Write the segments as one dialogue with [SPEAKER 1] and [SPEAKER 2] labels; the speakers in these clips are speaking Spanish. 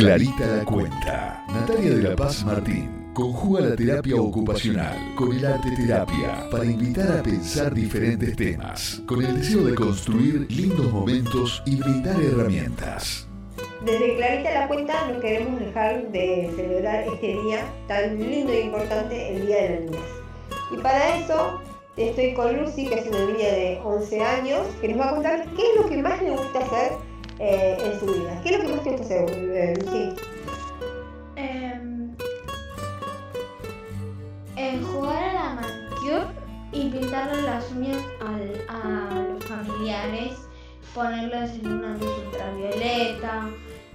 [SPEAKER 1] Clarita la cuenta. Natalia de la Paz Martín conjuga la terapia ocupacional con el arte terapia para invitar a pensar diferentes temas, con el deseo de construir lindos momentos y brindar herramientas.
[SPEAKER 2] Desde Clarita la Cuenta no queremos dejar de celebrar este día tan lindo e importante, el Día de la Niñez. Y para eso estoy con Lucy, que es una niña de 11 años, que nos va a contar qué es lo que más le gusta hacer eh, en su vida. ¿Qué es lo que más te gusta hacer, eh, Lucy?
[SPEAKER 3] Em, en jugar a la manicure y pintarle las uñas al- a los familiares, ponerles en una luz ultravioleta,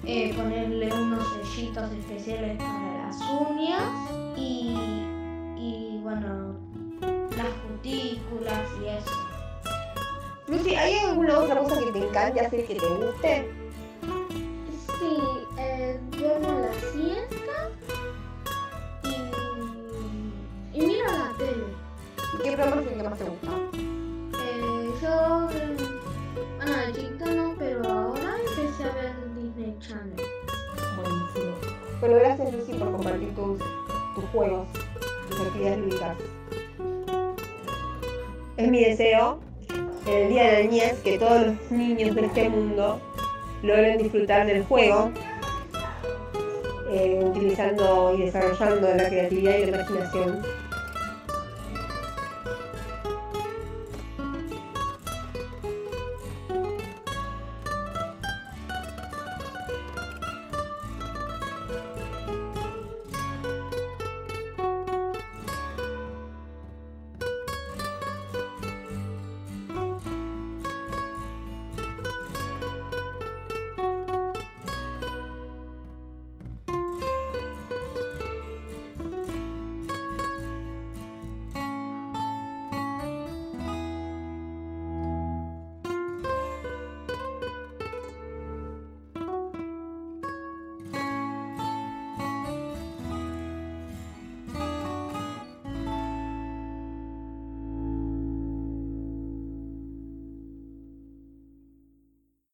[SPEAKER 3] eh, ponerle unos sellitos especiales para las uñas y, y bueno, las cutículas y eso.
[SPEAKER 2] Lucy, ¿hay alguna otra cosa que te encante hacer que te guste? Qué programa es el que más te gusta?
[SPEAKER 3] Eh, yo, bueno, de chiquita no, pero ahora empecé a ver Disney Channel.
[SPEAKER 2] Buenísimo. Bueno, gracias Lucy por compartir tus, tus juegos, tus actividades lúdicas. Es mi deseo, en el Día de la Niñez, que todos los niños de este mundo logren disfrutar del juego, eh, utilizando y desarrollando la creatividad y la imaginación